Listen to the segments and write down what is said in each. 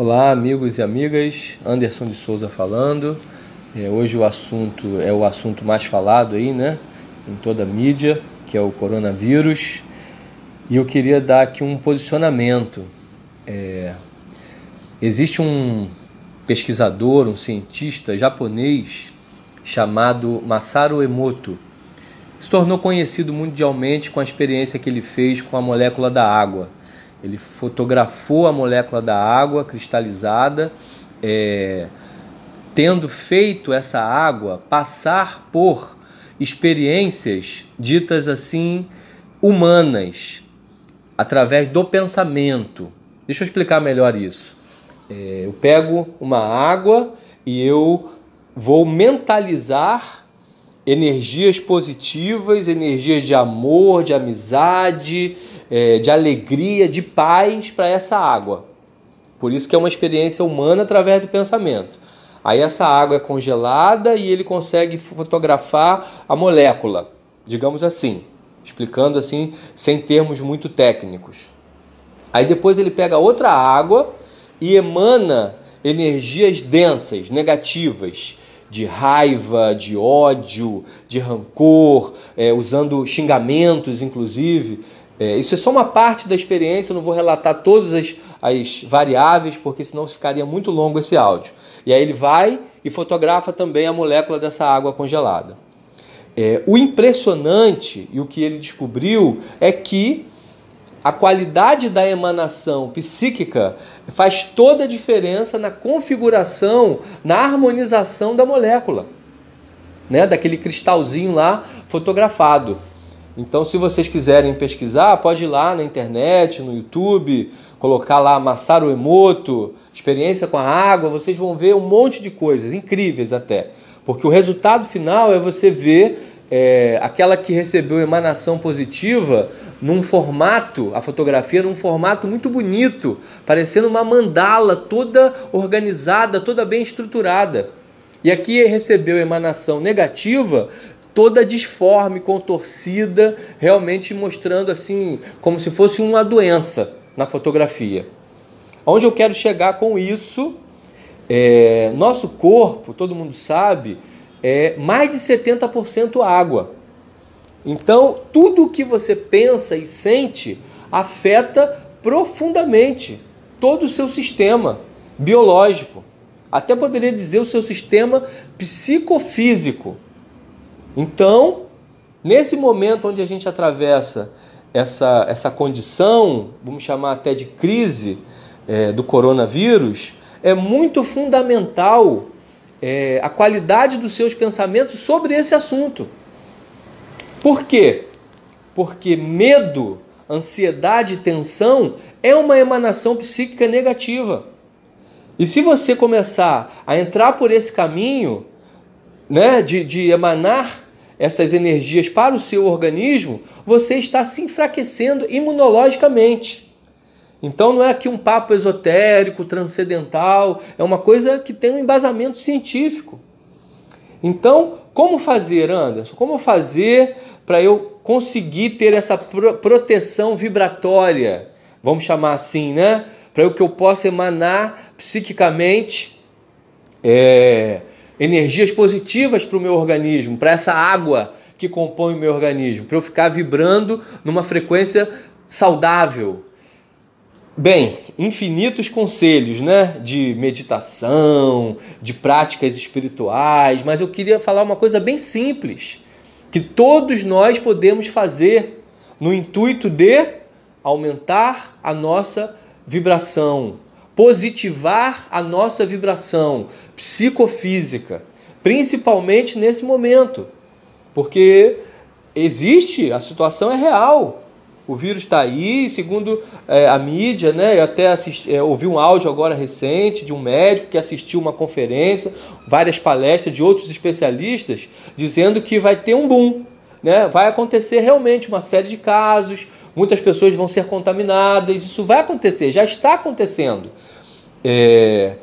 Olá, amigos e amigas. Anderson de Souza falando. É, hoje o assunto é o assunto mais falado aí, né? Em toda a mídia, que é o coronavírus. E eu queria dar aqui um posicionamento. É, existe um pesquisador, um cientista japonês chamado Masaru Emoto. Se tornou conhecido mundialmente com a experiência que ele fez com a molécula da água ele fotografou a molécula da água cristalizada, é, tendo feito essa água passar por experiências ditas assim humanas, através do pensamento. Deixa eu explicar melhor isso. É, eu pego uma água e eu vou mentalizar energias positivas, energias de amor, de amizade, é, de alegria, de paz para essa água. Por isso que é uma experiência humana através do pensamento. Aí essa água é congelada e ele consegue fotografar a molécula, digamos assim, explicando assim, sem termos muito técnicos. Aí depois ele pega outra água e emana energias densas, negativas, de raiva, de ódio, de rancor, é, usando xingamentos, inclusive, é, isso é só uma parte da experiência, eu não vou relatar todas as, as variáveis, porque senão ficaria muito longo esse áudio. E aí ele vai e fotografa também a molécula dessa água congelada. É, o impressionante e o que ele descobriu é que a qualidade da emanação psíquica faz toda a diferença na configuração, na harmonização da molécula, né? daquele cristalzinho lá fotografado. Então, se vocês quiserem pesquisar, pode ir lá na internet, no YouTube, colocar lá Masaru Emoto, experiência com a água, vocês vão ver um monte de coisas, incríveis até. Porque o resultado final é você ver é, aquela que recebeu emanação positiva num formato, a fotografia num formato muito bonito, parecendo uma mandala toda organizada, toda bem estruturada. E aqui recebeu emanação negativa toda disforme, contorcida, realmente mostrando assim como se fosse uma doença na fotografia. Onde eu quero chegar com isso? É, nosso corpo, todo mundo sabe, é mais de 70% água. Então, tudo o que você pensa e sente afeta profundamente todo o seu sistema biológico. Até poderia dizer o seu sistema psicofísico. Então, nesse momento onde a gente atravessa essa, essa condição, vamos chamar até de crise é, do coronavírus, é muito fundamental é, a qualidade dos seus pensamentos sobre esse assunto. Por quê? Porque medo, ansiedade tensão é uma emanação psíquica negativa. E se você começar a entrar por esse caminho, né, de, de emanar essas energias para o seu organismo, você está se enfraquecendo imunologicamente. Então não é aqui um papo esotérico, transcendental, é uma coisa que tem um embasamento científico. Então, como fazer, Anderson? Como fazer para eu conseguir ter essa proteção vibratória? Vamos chamar assim, né? Para que eu possa emanar psiquicamente é, energias positivas para o meu organismo, para essa água que compõe o meu organismo, para eu ficar vibrando numa frequência saudável. Bem, infinitos conselhos, né, de meditação, de práticas espirituais, mas eu queria falar uma coisa bem simples, que todos nós podemos fazer no intuito de aumentar a nossa vibração, positivar a nossa vibração psicofísica, principalmente nesse momento, porque existe, a situação é real. O vírus está aí, segundo é, a mídia, né? Eu até assisti, é, ouvi um áudio agora recente de um médico que assistiu uma conferência, várias palestras de outros especialistas, dizendo que vai ter um boom, né? Vai acontecer realmente uma série de casos, muitas pessoas vão ser contaminadas, isso vai acontecer, já está acontecendo. É,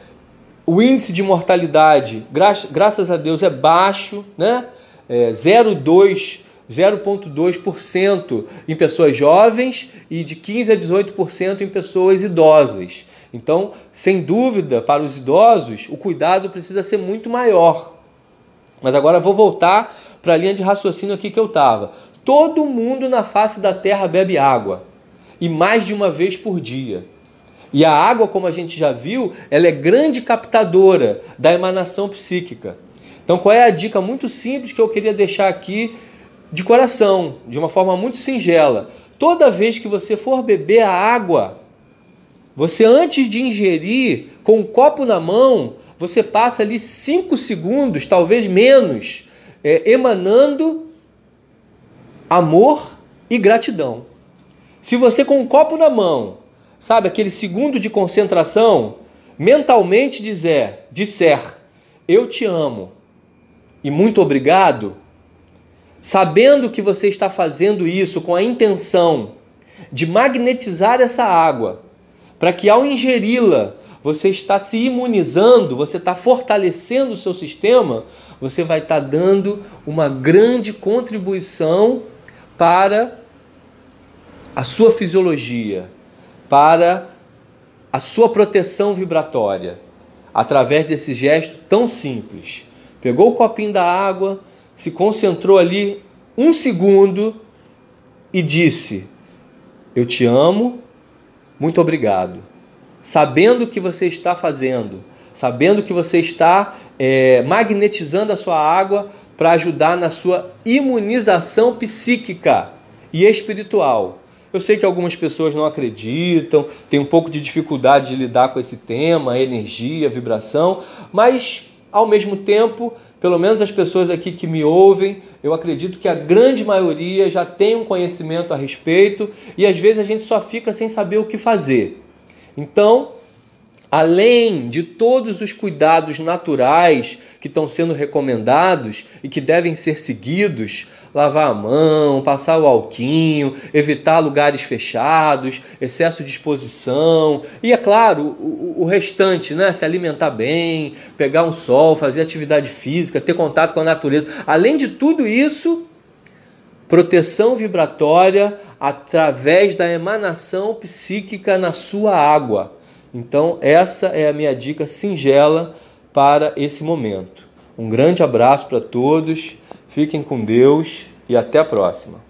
o índice de mortalidade, gra graças a Deus, é baixo, né? É 0,2%. 0,2% em pessoas jovens e de 15 a 18% em pessoas idosas. Então, sem dúvida, para os idosos, o cuidado precisa ser muito maior. Mas agora vou voltar para a linha de raciocínio aqui que eu estava. Todo mundo na face da terra bebe água, e mais de uma vez por dia. E a água, como a gente já viu, ela é grande captadora da emanação psíquica. Então, qual é a dica muito simples que eu queria deixar aqui de coração, de uma forma muito singela? Toda vez que você for beber a água, você antes de ingerir, com o um copo na mão, você passa ali cinco segundos, talvez menos, é, emanando amor e gratidão. Se você com um copo na mão, sabe, aquele segundo de concentração, mentalmente dizer, disser, eu te amo e muito obrigado, sabendo que você está fazendo isso com a intenção de magnetizar essa água, para que ao ingeri-la você está se imunizando, você está fortalecendo o seu sistema, você vai estar dando uma grande contribuição para a sua fisiologia, para a sua proteção vibratória, através desse gesto tão simples. Pegou o copinho da água, se concentrou ali um segundo e disse: Eu te amo, muito obrigado. Sabendo o que você está fazendo, sabendo que você está é, magnetizando a sua água para ajudar na sua imunização psíquica e espiritual. Eu sei que algumas pessoas não acreditam, têm um pouco de dificuldade de lidar com esse tema, energia, vibração, mas ao mesmo tempo, pelo menos as pessoas aqui que me ouvem, eu acredito que a grande maioria já tem um conhecimento a respeito e às vezes a gente só fica sem saber o que fazer. Então, além de todos os cuidados naturais que estão sendo recomendados e que devem ser seguidos, lavar a mão, passar o alquinho, evitar lugares fechados, excesso de exposição e é claro, o, o restante, né, se alimentar bem, pegar um sol, fazer atividade física, ter contato com a natureza. Além de tudo isso, proteção vibratória através da emanação psíquica na sua água então, essa é a minha dica singela para esse momento. Um grande abraço para todos, fiquem com Deus e até a próxima.